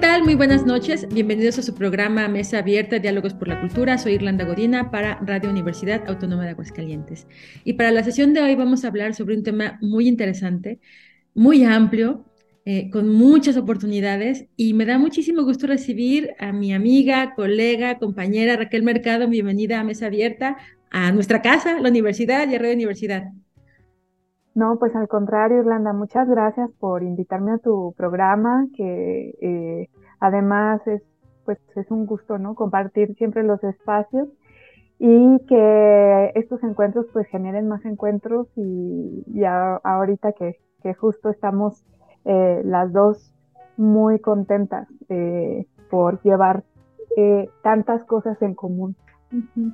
Tal? Muy buenas noches. Bienvenidos a su programa Mesa Abierta, Diálogos por la Cultura. Soy Irlanda Godina para Radio Universidad Autónoma de Aguascalientes. Y para la sesión de hoy vamos a hablar sobre un tema muy interesante, muy amplio, eh, con muchas oportunidades y me da muchísimo gusto recibir a mi amiga, colega, compañera Raquel Mercado. Bienvenida a Mesa Abierta, a nuestra casa, la universidad y a Radio Universidad. No, pues al contrario, Irlanda, muchas gracias por invitarme a tu programa, que eh, además es, pues, es un gusto, ¿no? Compartir siempre los espacios y que estos encuentros pues generen más encuentros y, y ahorita que, que, justo estamos eh, las dos muy contentas eh, por llevar eh, tantas cosas en común.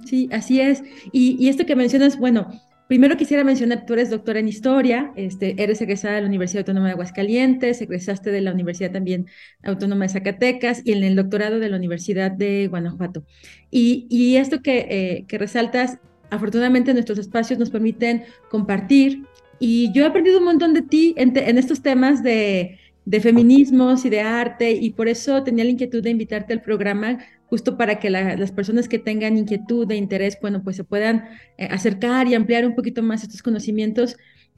Sí, así es. Y, y esto que mencionas, bueno, Primero quisiera mencionar, tú eres doctora en historia, este, eres egresada de la Universidad Autónoma de Aguascalientes, egresaste de la Universidad también Autónoma de Zacatecas y en el doctorado de la Universidad de Guanajuato. Y, esto que, eh, que resaltas, afortunadamente nuestros espacios nos permiten compartir y yo he aprendido un montón de ti en, en estos temas de, de feminismos y de arte y por eso tenía la inquietud de invitarte al programa justo para que las personas que tengan inquietud e interés, bueno, pues se puedan eh, acercar y ampliar un poquito más estos conocimientos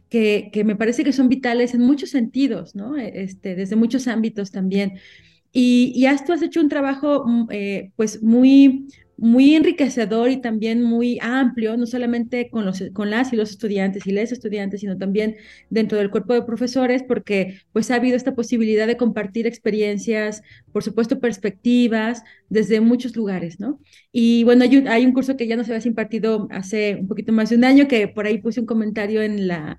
que, que, me parece que son vitales en muchos sentidos, ¿no? E, este, desde muchos ámbitos también. Y, y has, tú has hecho un trabajo, mm, eh, pues, muy, muy enriquecedor y también muy amplio, no solamente con, los, con las y los estudiantes y les estudiantes, sino también dentro del cuerpo de profesores, porque pues ha habido esta posibilidad de compartir experiencias, por supuesto perspectivas, desde muchos lugares, ¿no? Y bueno, hay un, hay un curso que ya nos habías impartido hace un poquito más de un año, que por ahí puse un comentario en la,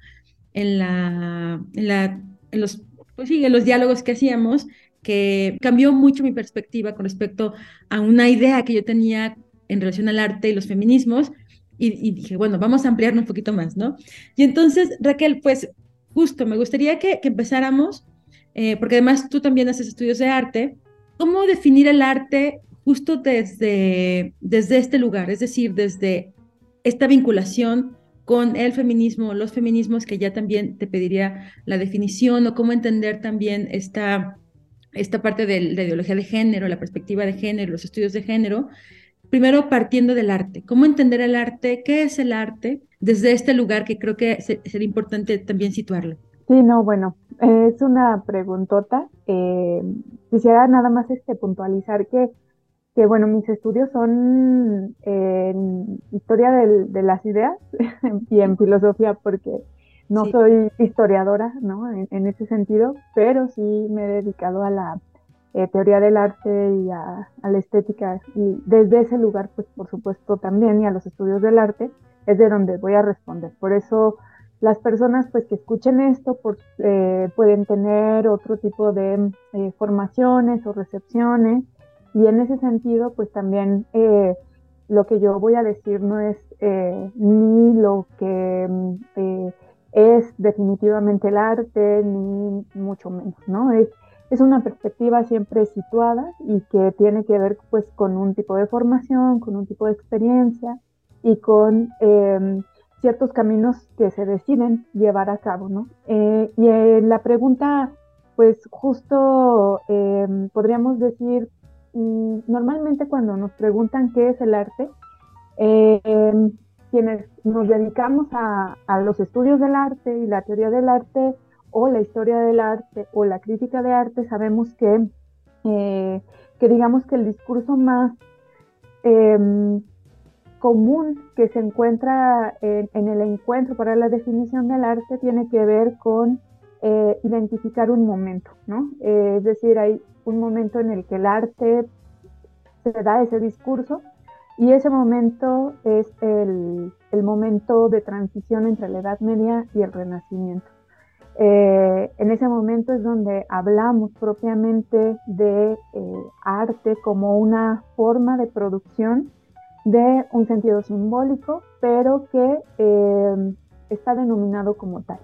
en la, en la, en los, pues sí, en los diálogos que hacíamos, que cambió mucho mi perspectiva con respecto a una idea que yo tenía en relación al arte y los feminismos. Y, dije, bueno, vamos a ampliarnos un poquito más, ¿no? Y entonces, Raquel, pues justo, me gustaría que, empezáramos, eh, porque además tú también haces estudios de arte, ¿cómo definir el arte justo desde, desde este lugar? Es decir, desde esta vinculación con el feminismo, los feminismos, que ya también te pediría la definición o cómo entender también esta esta parte de la ideología de género, la perspectiva de género, los estudios de género, primero partiendo del arte. ¿Cómo entender el arte? ¿Qué es el arte? Desde este lugar que creo que sería importante también situarlo. Sí, no, bueno, es una preguntota. Eh, quisiera nada más este, puntualizar que, que, bueno, mis estudios son en historia de las ideas y en filosofía, porque no soy historiadora, ¿no? En, ese sentido, pero sí me he dedicado a la eh, teoría del arte y a, la estética. Y desde ese lugar, pues por supuesto también, y a los estudios del arte, es de donde voy a responder. Por eso las personas pues que escuchen esto eh, pueden tener otro tipo de eh, formaciones o recepciones y en ese sentido pues también lo que yo voy a decir no es ni lo que mm, es definitivamente el arte, ni mucho menos, ¿no? Es, es una perspectiva siempre situada y que tiene que ver pues con un tipo de formación, con un tipo de experiencia y con em, ciertos caminos que se deciden llevar a cabo, ¿no? Eh, y en la pregunta, pues justo em, podríamos decir, mm, normalmente cuando nos preguntan qué es el arte, eh, quienes nos dedicamos a, los estudios del arte y la teoría del arte o la historia del arte o la crítica de arte, sabemos que, eh, que digamos que el discurso más em, común que se encuentra en, el encuentro para la definición del arte tiene que ver con eh, identificar un momento, ¿no? Eh, es decir, hay un momento en el que el arte se da ese discurso y ese momento es el, momento de transición entre la Edad Media y el Renacimiento. Eh, en ese momento es donde hablamos propiamente de eh, arte como una forma de producción de un sentido simbólico, pero que eh, está denominado como tal.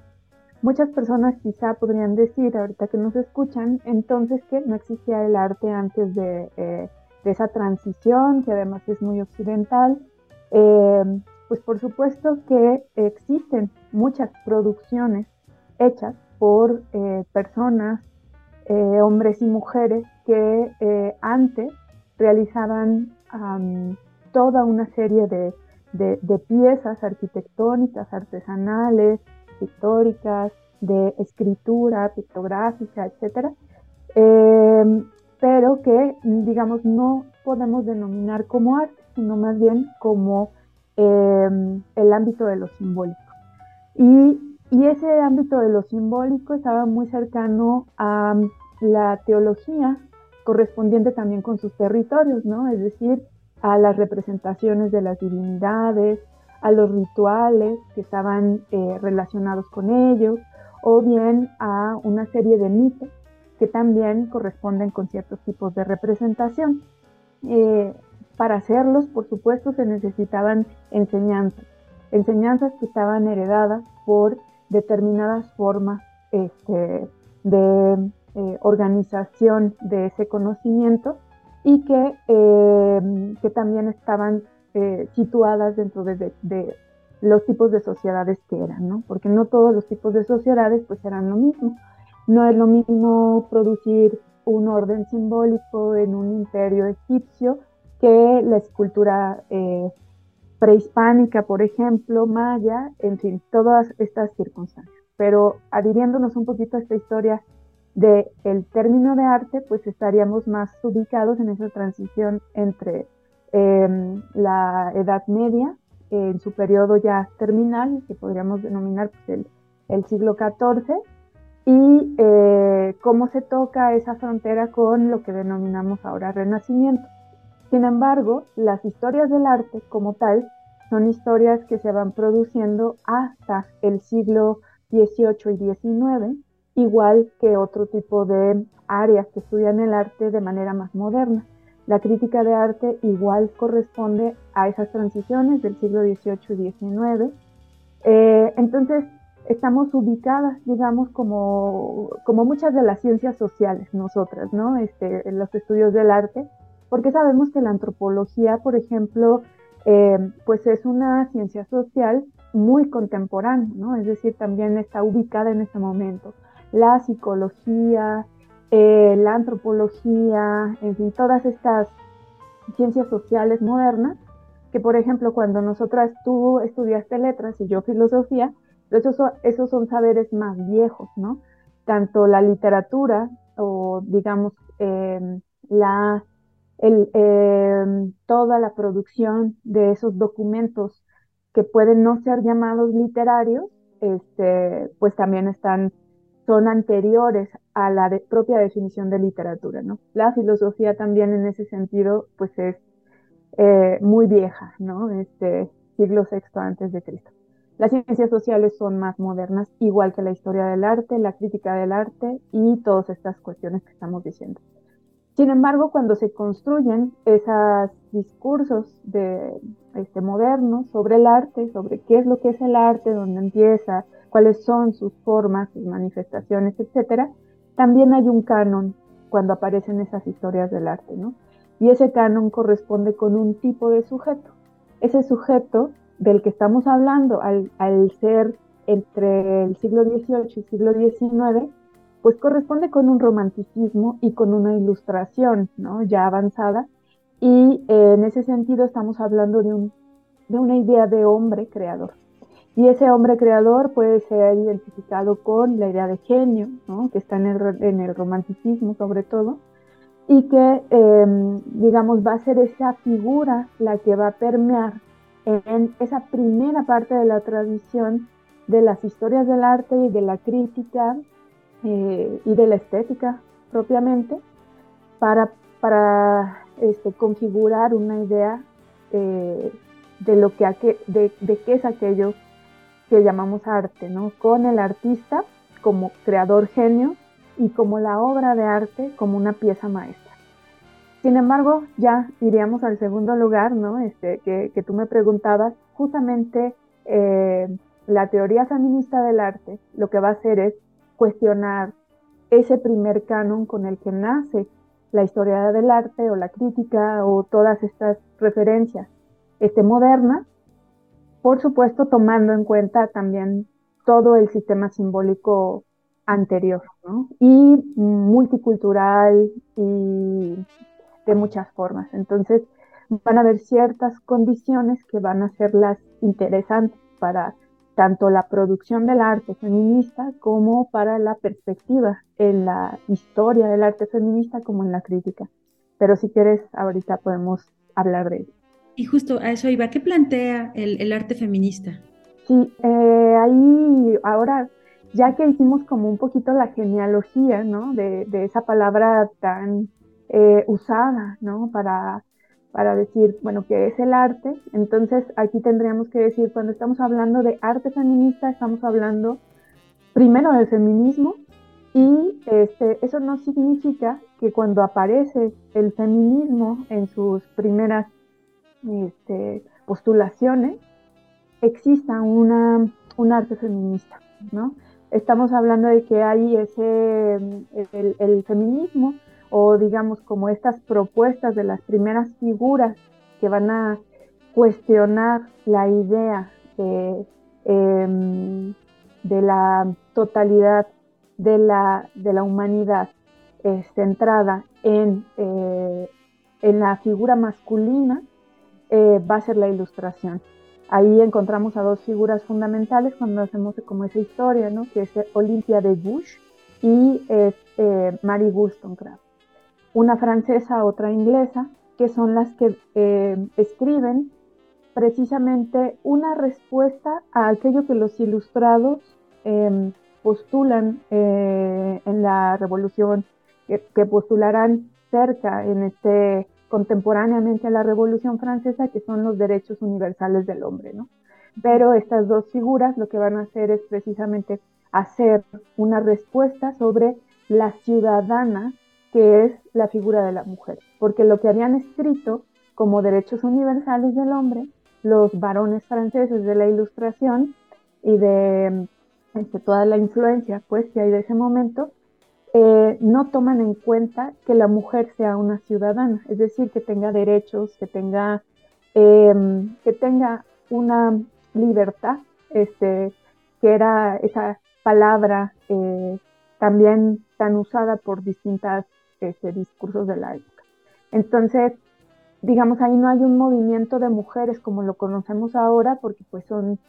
Muchas personas quizá podrían decir, ahorita que nos escuchan, entonces que no existía el arte antes de, eh, esa transición, que además es muy occidental. Eh, pues por supuesto que existen muchas producciones hechas por eh, personas, hombres y mujeres, que antes realizaban toda una serie de, de piezas arquitectónicas, artesanales, históricas, de escritura pictográfica, em, pero que, digamos, no podemos denominar como arte, sino más bien como em, el ámbito de lo simbólico. Y, ese ámbito de lo simbólico estaba muy cercano a la teología correspondiente también con sus territorios, ¿no? Es decir, a las representaciones de las divinidades, a los rituales que estaban eh, relacionados con ellos, o bien a una serie de mitos que también corresponden con ciertos tipos de representación. Eh, para hacerlos, por supuesto, se necesitaban enseñanzas, enseñanzas que estaban heredadas por determinadas formas este, de eh, organización de ese conocimiento y que, que también estaban eh, situadas dentro de, los tipos de sociedades que eran, ¿no? Porque no todos los tipos de sociedades pues eran lo mismo. No es lo mismo producir un orden simbólico en un imperio egipcio que la escultura eh, prehispánica, por ejemplo, maya, en fin, todas estas circunstancias. Pero adhiriéndonos un poquito a esta historia del el término de arte, pues estaríamos más ubicados en esa transición entre Em, la Edad Media, en su periodo ya terminal, que podríamos denominar pues, el, siglo XIV, y eh, cómo se toca esa frontera con lo que denominamos ahora Renacimiento. Sin embargo, las historias del arte como tal son historias que se van produciendo hasta el siglo XVIII y XIX, igual que otro tipo de áreas que estudian el arte de manera más moderna. La crítica de arte igual corresponde a esas transiciones del siglo XVIII y XIX. Eh, entonces, estamos ubicadas, digamos, como, como muchas de las ciencias sociales, nosotras, ¿no? Este, en los estudios del arte, porque sabemos que la antropología, por ejemplo, eh, pues es una ciencia social muy contemporánea, ¿no? Es decir, también está ubicada en ese momento. La psicología, eh, la antropología, en fin, todas estas ciencias sociales modernas, que por ejemplo cuando nosotras tú estudiaste letras y yo filosofía, son, esos son saberes más viejos, ¿no? Tanto la literatura o digamos em, la, em, toda la producción de esos documentos que pueden no ser llamados literarios, este, pues también están son anteriores a la propia definición de literatura, ¿no? La filosofía también en ese sentido, pues es eh, muy vieja, ¿no? Este siglo VI antes de Cristo. Las ciencias sociales son más modernas, igual que la historia del arte, la crítica del arte y todas estas cuestiones que estamos diciendo. Sin embargo, cuando se construyen esos discursos de, este, modernos sobre el arte, sobre qué es lo que es el arte, dónde empieza, cuáles son sus formas, sus manifestaciones, etcétera, también hay un canon cuando aparecen esas historias del arte, ¿no? Y ese canon corresponde con un tipo de sujeto. Ese sujeto del que estamos hablando al, ser entre el siglo XVIII y el siglo XIX, pues corresponde con un romanticismo y con una ilustración, ¿no? Ya avanzada. Y eh, en ese sentido estamos hablando de, un, de una idea de hombre creador. Y ese hombre creador puede ser identificado con la idea de genio, que está en el, romanticismo sobre todo, y que, em, digamos, va a ser esa figura la que va a permear en esa primera parte de la tradición de las historias del arte y de la crítica eh, y de la estética propiamente, para, para este, configurar una idea eh, de lo que de, qué es aquello que llamamos arte, ¿no? Con el artista como creador genio y como la obra de arte como una pieza maestra. Sin embargo, ya iríamos al segundo lugar, ¿no? Este, que, tú me preguntabas, justamente eh, la teoría feminista del arte lo que va a hacer es cuestionar ese primer canon con el que nace la historia del arte o la crítica o todas estas referencias este, modernas, por supuesto tomando en cuenta también todo el sistema simbólico anterior, ¿no? Y multicultural y de muchas formas. Entonces, van a haber ciertas condiciones que van a hacerlas interesantes para tanto la producción del arte feminista como para la perspectiva en la historia del arte feminista como en la crítica. Pero si quieres, ahorita podemos hablar de ello. Y justo a eso iba, ¿qué plantea el, arte feminista? Sí, eh, ahí ahora, ya que hicimos como un poquito la genealogía, ¿no? De, de esa palabra tan eh, usada, ¿no? Para, para decir, bueno, ¿qué es el arte? Entonces aquí tendríamos que decir, cuando estamos hablando de arte feminista, estamos hablando primero del feminismo y este, eso no significa que cuando aparece el feminismo en sus primeras este, postulaciones, exista una, un arte feminista, ¿no? Estamos hablando de que hay ese, el, el feminismo o digamos como estas propuestas de las primeras figuras que van a cuestionar la idea de, em, de la totalidad de la, de la humanidad eh, centrada en, eh, en, la figura masculina eh, va a ser la ilustración. Ahí encontramos a dos figuras fundamentales cuando hacemos como esa historia, ¿no? que es Olympia de Bush y es Mary Wollstonecraft una francesa, otra inglesa, que son las que eh, escriben precisamente una respuesta a aquello que los ilustrados em, postulan eh, en la revolución, que, postularán cerca en este contemporáneamente a la revolución francesa, que son los derechos universales del hombre, ¿no? Pero estas dos figuras lo que van a hacer es precisamente hacer una respuesta sobre la ciudadana que es la figura de la mujer, porque lo que habían escrito como derechos universales del hombre, los varones franceses de la ilustración y de este, toda la influencia pues, que hay de ese momento, eh, no toman en cuenta que la mujer sea una ciudadana, es decir, que tenga derechos, que tenga, em, que tenga una libertad, este, que era esa palabra eh, también tan usada por distintas este, discursos de la época. Entonces, digamos, ahí no hay un movimiento de mujeres como lo conocemos ahora, porque pues son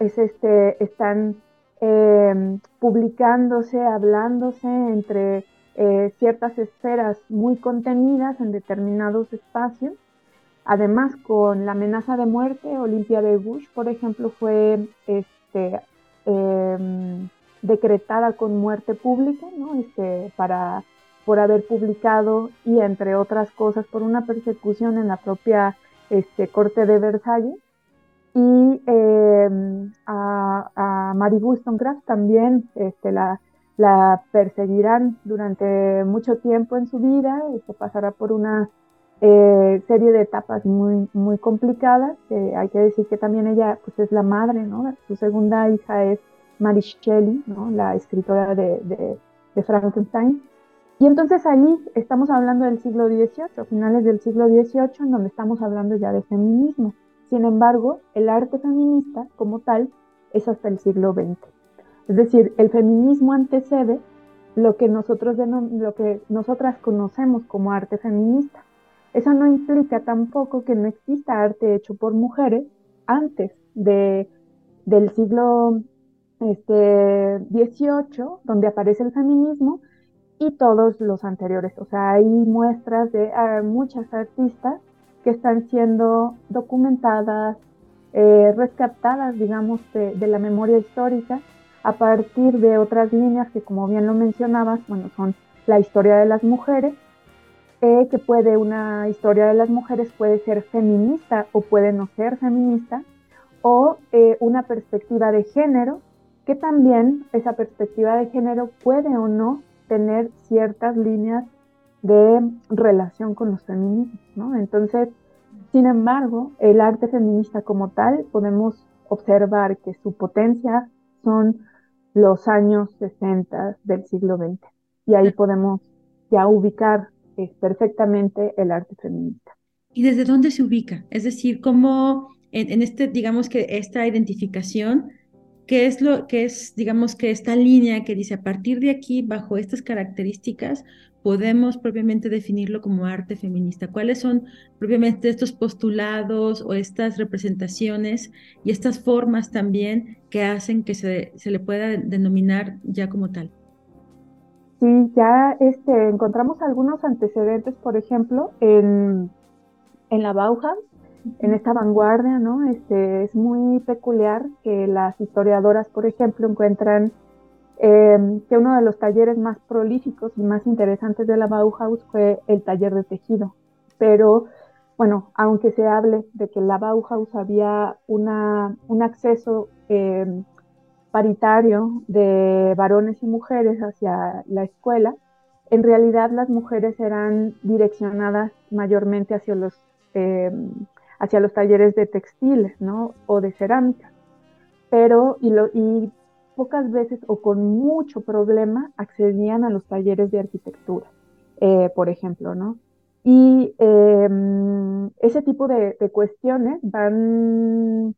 es este, están em, publicándose, hablándose entre eh, ciertas esferas muy contenidas en determinados espacios. Además, con la amenaza de muerte, Olimpia de Bush, por ejemplo, fue este, em, decretada con muerte pública, ¿no? Este, para por haber publicado y entre otras cosas por una persecución en la propia este, corte de Versalles. Y em, a, a, Mary Wollstonecraft también este, la, la, perseguirán durante mucho tiempo en su vida, se este, pasará por una eh, serie de etapas muy, muy complicadas. hay que decir que también ella pues, es la madre, ¿no? Su segunda hija es Mary Shelley, ¿no? La escritora de, de, de Frankenstein. Y entonces allí estamos hablando del siglo XVIII, finales del siglo XVIII, en donde estamos hablando ya de feminismo. Sin embargo, el arte feminista como tal es hasta el siglo XX. Es decir, el feminismo antecede lo que, nosotros lo que nosotras conocemos como arte feminista. Eso no implica tampoco que no exista arte hecho por mujeres antes de, del siglo este, XVIII, donde aparece el feminismo, y todos los anteriores. O sea, hay muestras de ah, muchas artistas que están siendo documentadas, eh, rescatadas, digamos, de, la memoria histórica a partir de otras líneas que, como bien lo mencionabas, bueno, son la historia de las mujeres, eh, que puede, una historia de las mujeres puede ser feminista o puede no ser feminista, o eh, una perspectiva de género, que también esa perspectiva de género puede o no tener ciertas líneas de relación con los feminismos, ¿no? Entonces, sin embargo, el arte feminista como tal, podemos observar que su potencia son los años 60 del siglo XX. Y ahí podemos ya ubicar eh, perfectamente el arte feminista. ¿Y desde dónde se ubica? Es decir, cómo en, en este, digamos que esta identificación ¿Qué es lo que es, digamos que esta línea que dice a partir de aquí, bajo estas características, podemos propiamente definirlo como arte feminista? ¿Cuáles son propiamente estos postulados o estas representaciones y estas formas también que hacen que se, se le pueda denominar ya como tal? Sí, ya este, encontramos algunos antecedentes, por ejemplo, en, en la Bauhaus, en esta vanguardia, ¿no? Este, es muy peculiar que las historiadoras, por ejemplo, encuentran em, que uno de los talleres más prolíficos y más interesantes de la Bauhaus fue el taller de tejido. Pero, bueno, aunque se hable de que en la Bauhaus había una, un acceso em, paritario de varones y mujeres hacia la escuela, en realidad las mujeres eran direccionadas mayormente hacia los em, hacia los talleres de textiles, ¿no? O de cerámica. Pero, y, lo, y pocas veces o con mucho problema accedían a los talleres de arquitectura, eh, por ejemplo, ¿no? Y em, ese tipo de, cuestiones van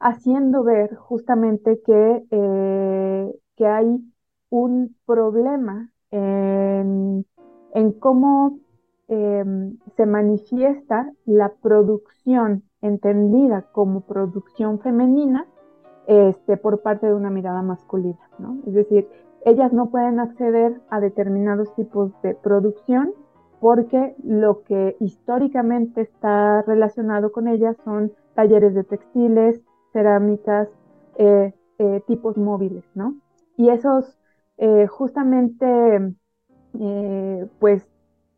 haciendo ver justamente que, eh, que hay un problema en, en cómo Em, se manifiesta la producción entendida como producción femenina este, por parte de una mirada masculina, ¿no? Es decir, ellas no pueden acceder a determinados tipos de producción porque lo que históricamente está relacionado con ellas son talleres de textiles, cerámicas, eh, eh, tipos móviles, ¿no? Y esos eh, justamente, pues,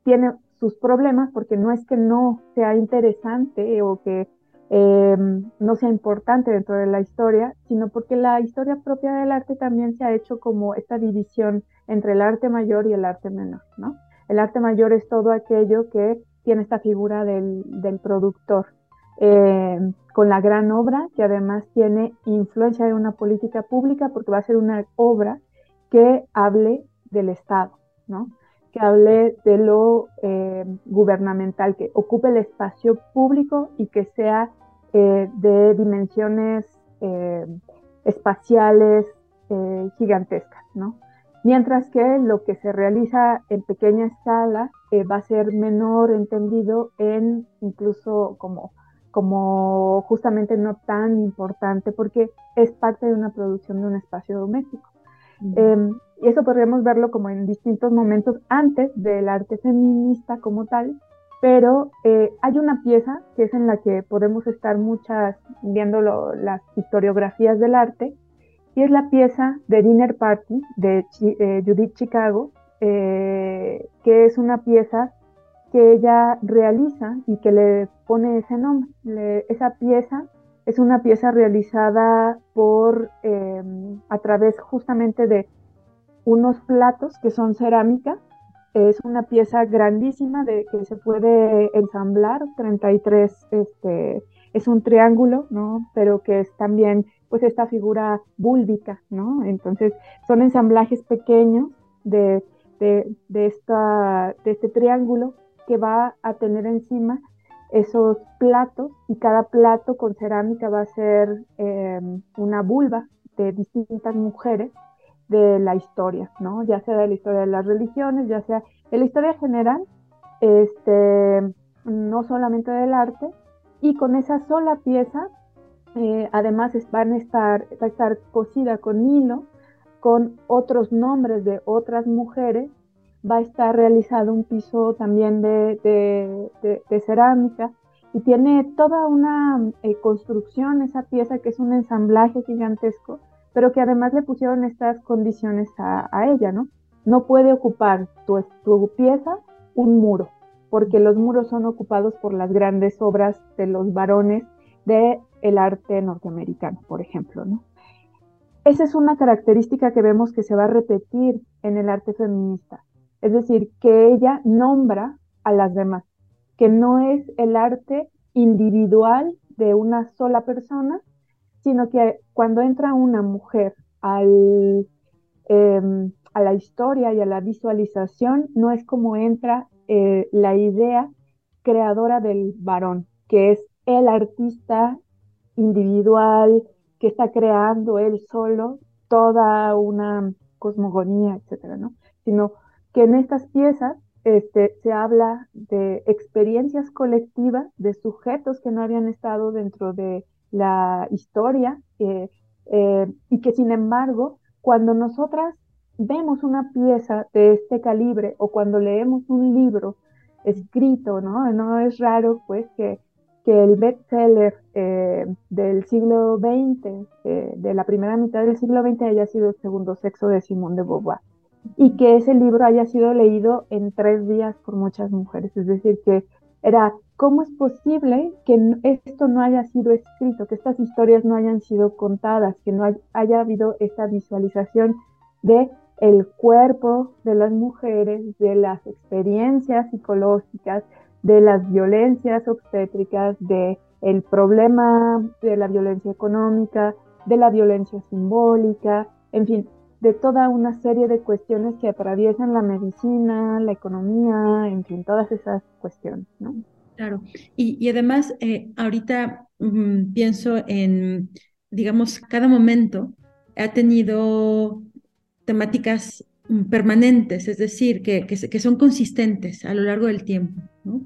tiene sus problemas, porque no es que no sea interesante o que em, no sea importante dentro de la historia, sino porque la historia propia del arte también se ha hecho como esta división entre el arte mayor y el arte menor, ¿no? El arte mayor es todo aquello que tiene esta figura del, del productor, em, con la gran obra que además tiene influencia de una política pública porque va a ser una obra que hable del Estado, ¿no? Que hable de lo eh, gubernamental, que ocupe el espacio público y que sea eh, de dimensiones eh, espaciales gigantescas, ¿no? Mientras que lo que se realiza en pequeña escala va a ser menor entendido en incluso como, como justamente no tan importante porque es parte de una producción de un espacio doméstico. Em, y eso podríamos verlo como en distintos momentos antes del arte feminista como tal, pero eh, hay una pieza que es en la que podemos estar muchas viendo las historiografías del arte, y es la pieza de Dinner Party de eh, Judith Chicago, eh, que es una pieza que ella realiza y que le pone ese nombre. esa pieza es una pieza realizada por, em, a través justamente de unos platos que son cerámica. Es una pieza grandísima de, que se puede ensamblar, 33, este, es un triángulo, ¿no? Pero que es también, pues, esta figura búlbica, ¿no? Entonces, son ensamblajes pequeños de, de, de, esta, de este triángulo que va a tener encima esos platos y cada plato con cerámica va a ser eh, una vulva de distintas mujeres de la historia, ¿no? Ya sea de la historia de las religiones, ya sea de la historia general, este, no solamente del arte, y con esa sola pieza, eh, además van a estar, va a estar cosida con hilo, con otros nombres de otras mujeres va a estar realizado un piso también de, cerámica y tiene toda una eh, construcción, esa pieza que es un ensamblaje gigantesco, pero que además le pusieron estas condiciones a, ella, ¿no? No puede ocupar tu, tu pieza un muro, porque los muros son ocupados por las grandes obras de los varones del el arte norteamericano, por ejemplo, ¿no? Esa es una característica que vemos que se va a repetir en el arte feminista Es decir, que ella nombra a las demás, que no es el arte individual de una sola persona, sino que cuando entra una mujer al, em, a la historia y a la visualización, no es como entra eh, la idea creadora del varón, que es el artista individual que está creando él solo toda una cosmogonía, etcétera, ¿no? Sino que en estas piezas este, se habla de experiencias colectivas, de sujetos que no habían estado dentro de la historia eh, eh, y que sin embargo, cuando nosotras vemos una pieza de este calibre o cuando leemos un libro escrito, ¿no? No es raro pues que, que el bestseller eh, del siglo XX, de la primera mitad del siglo XX, haya sido el segundo sexo de Simone de Beauvoir y que ese libro haya sido leído en tres días por muchas mujeres. Es decir, que era, ¿cómo es posible que esto no haya sido escrito, que estas historias no hayan sido contadas, que no haya habido esta visualización de el cuerpo de las mujeres, de las experiencias psicológicas, de las violencias obstétricas, de el problema de la violencia económica, de la violencia simbólica, en fin, de toda una serie de cuestiones que atraviesan la medicina, la economía, en fin, todas esas cuestiones, ¿no? Claro, y, además eh, ahorita mm, pienso en, digamos, cada momento ha tenido temáticas mm, permanentes, es decir, que, que, son consistentes a lo largo del tiempo, ¿no?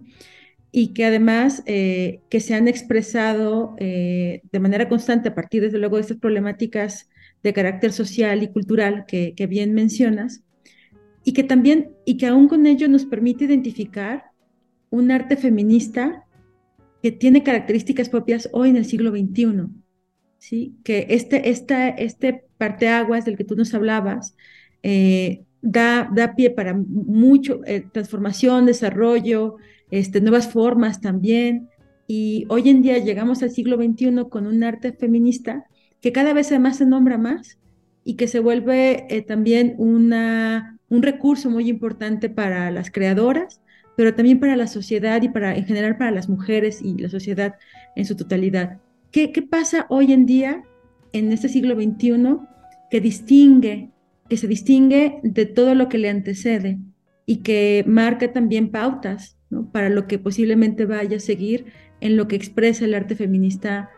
y que además eh, que se han expresado eh, de manera constante a partir, desde luego, de estas problemáticas de carácter social y cultural que, bien mencionas, y que también, y que aún con ello nos permite identificar un arte feminista que tiene características propias hoy en el siglo XXI, ¿sí? Que este, esta, este parteaguas del que tú nos hablabas eh, da, da pie para mucho, eh, transformación, desarrollo, este, nuevas formas también, y hoy en día llegamos al siglo XXI con un arte feminista que cada vez además se nombra más y que se vuelve eh, también una, un recurso muy importante para las creadoras, pero también para la sociedad y para, en general para las mujeres y la sociedad en su totalidad. ¿Qué, qué pasa hoy en día, en este siglo XXI, que distingue, que se distingue de todo lo que le antecede y que marca también pautas ¿no? para lo que posiblemente vaya a seguir en lo que expresa el arte feminista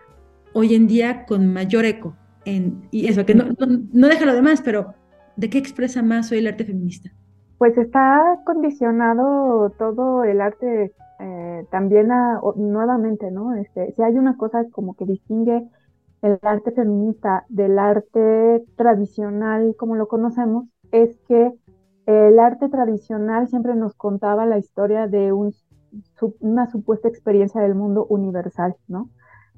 hoy en día con mayor eco. En, y eso, que no, no, deja lo demás, pero ¿de qué expresa más hoy el arte feminista? Pues está condicionado todo el arte eh, también a, nuevamente, ¿no? Este, si hay una cosa como que distingue el arte feminista del arte tradicional como lo conocemos, es que el arte tradicional siempre nos contaba la historia de un, una supuesta experiencia del mundo universal, ¿no?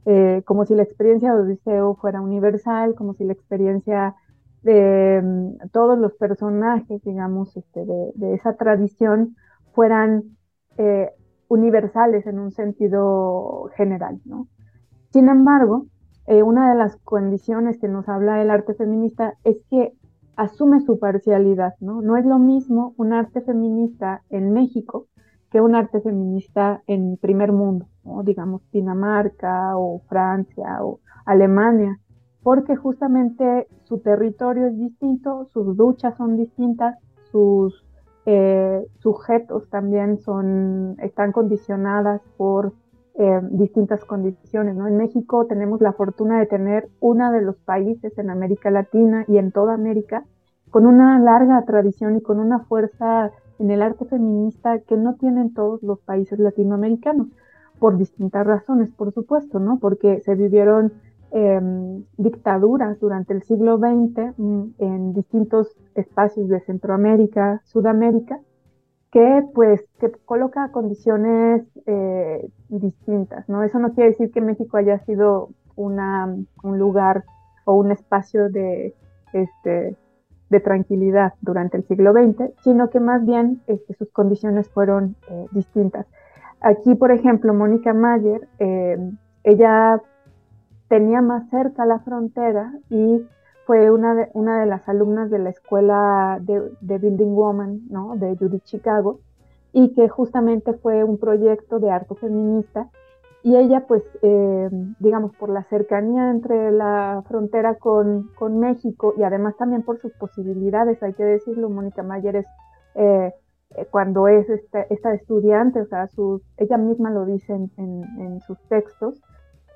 Eh, como si la experiencia de Odiseo fuera universal, como si la experiencia de mm, todos los personajes, digamos, este, de, esa tradición fueran eh, universales en un sentido general, ¿no? Sin embargo, eh, una de las condiciones que nos habla el arte feminista es que asume su parcialidad, ¿no? No es lo mismo un arte feminista en México que un arte feminista en primer mundo, digamos Dinamarca o Francia o Alemania, porque justamente su territorio es distinto, sus luchas son distintas, sus eh, sujetos también son, están condicionadas por eh, distintas condiciones. ¿no? En México tenemos la fortuna de tener uno de los países en América Latina y en toda América con una larga tradición y con una fuerza en el arte feminista que no tienen todos los países latinoamericanos, por distintas razones, por supuesto, ¿no? Porque se vivieron em, dictaduras durante el siglo XX mm, en distintos espacios de Centroamérica, Sudamérica, que pues que coloca condiciones eh, distintas, ¿no? Eso no quiere decir que México haya sido una, un lugar o un espacio de, este, de tranquilidad durante el siglo XX, sino que más bien este, sus condiciones fueron eh, distintas. Aquí, por ejemplo, Mónica Mayer, eh, ella tenía más cerca la frontera y fue una de, una de las alumnas de la escuela de, de Building Woman, ¿no? De Judith Chicago, y que justamente fue un proyecto de arte feminista. Y ella, pues, eh, digamos, por la cercanía entre la frontera con, con, México y además también por sus posibilidades, hay que decirlo, Mónica Mayer es, eh, cuando es esta, estudiante, o sea, ella misma lo dice en sus textos,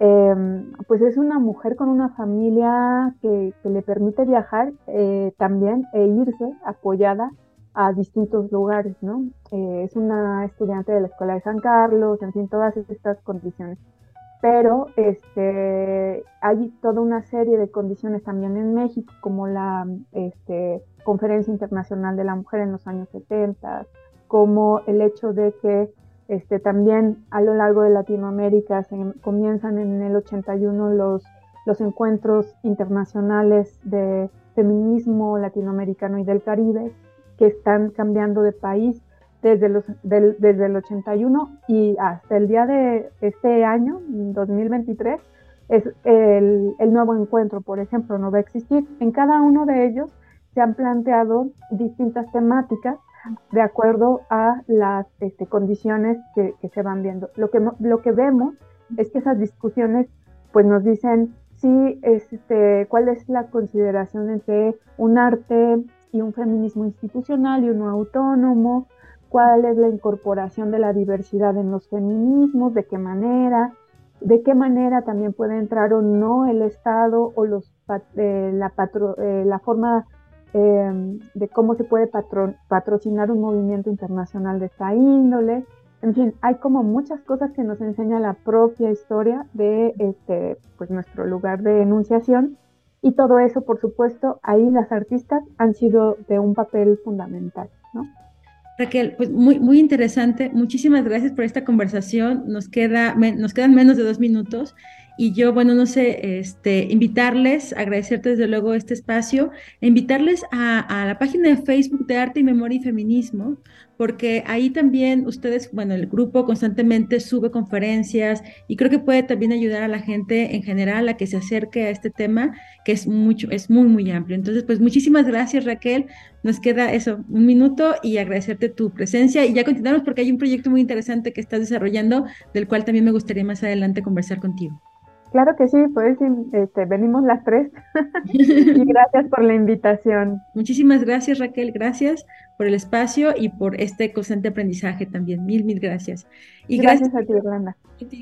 Em, pues es una mujer con una familia que, le permite viajar eh, también e irse apoyada a distintos lugares, ¿no? Eh, es una estudiante de la Escuela de San Carlos, en fin, todas estas condiciones. Pero este, hay toda una serie de condiciones también en México, como la este, Conferencia Internacional de la Mujer en los años 70, como el hecho de que este, también a lo largo de Latinoamérica comienzan en el 81 los, los encuentros internacionales de feminismo latinoamericano y del Caribe, que están cambiando de país desde, los, desde el 81 y hasta el día de este año, 2023, es el, el, nuevo encuentro, por ejemplo, no va a existir. En cada uno de ellos se han planteado distintas temáticas de acuerdo a las este, condiciones que, se van viendo. Lo que, lo que vemos es que esas discusiones pues nos dicen sí, este, cuál es la consideración entre un arte y un feminismo institucional y uno autónomo, cuál es la incorporación de la diversidad en los feminismos, de qué manera, de qué manera también puede entrar o no el Estado o los, eh, la, patro, eh, la forma Em, de cómo se puede patrocinar un movimiento internacional de esta índole. En fin, hay como muchas cosas que nos enseña la propia historia de este, pues nuestro lugar de enunciación y todo eso, por supuesto, ahí las artistas han sido de un papel fundamental, ¿no? Raquel, pues muy, muy interesante. Muchísimas gracias por esta conversación. Nos, queda, nos quedan menos de dos minutos y yo, bueno, no sé, este, invitarles, agradecerte desde luego este espacio, invitarles a, a, la página de Facebook de Arte y Memoria y Feminismo, porque ahí también ustedes, bueno, el grupo constantemente sube conferencias y creo que puede también ayudar a la gente en general a que se acerque a este tema, que es mucho, es muy, muy amplio. Entonces, pues muchísimas gracias, Raquel. Nos queda eso, un minuto y agradecerte tu presencia y ya continuamos porque hay un proyecto muy interesante que estás desarrollando, del cual también me gustaría más adelante conversar contigo. Claro que sí, pues este, venimos las tres. y gracias por la invitación. Muchísimas gracias Raquel, gracias por el espacio y por este constante aprendizaje también. Mil, mil gracias. Y gracias, a ti, Irlanda.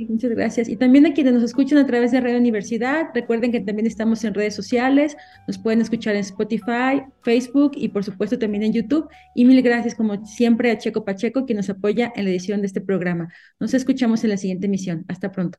Muchas gracias. Y también a quienes nos escuchan a través de Radio Universidad, recuerden que también estamos en redes sociales, nos pueden escuchar en Spotify, Facebook y por supuesto también en YouTube. Y mil gracias como siempre a Checo Pacheco, quien nos apoya en la edición de este programa. Nos escuchamos en la siguiente emisión. Hasta pronto.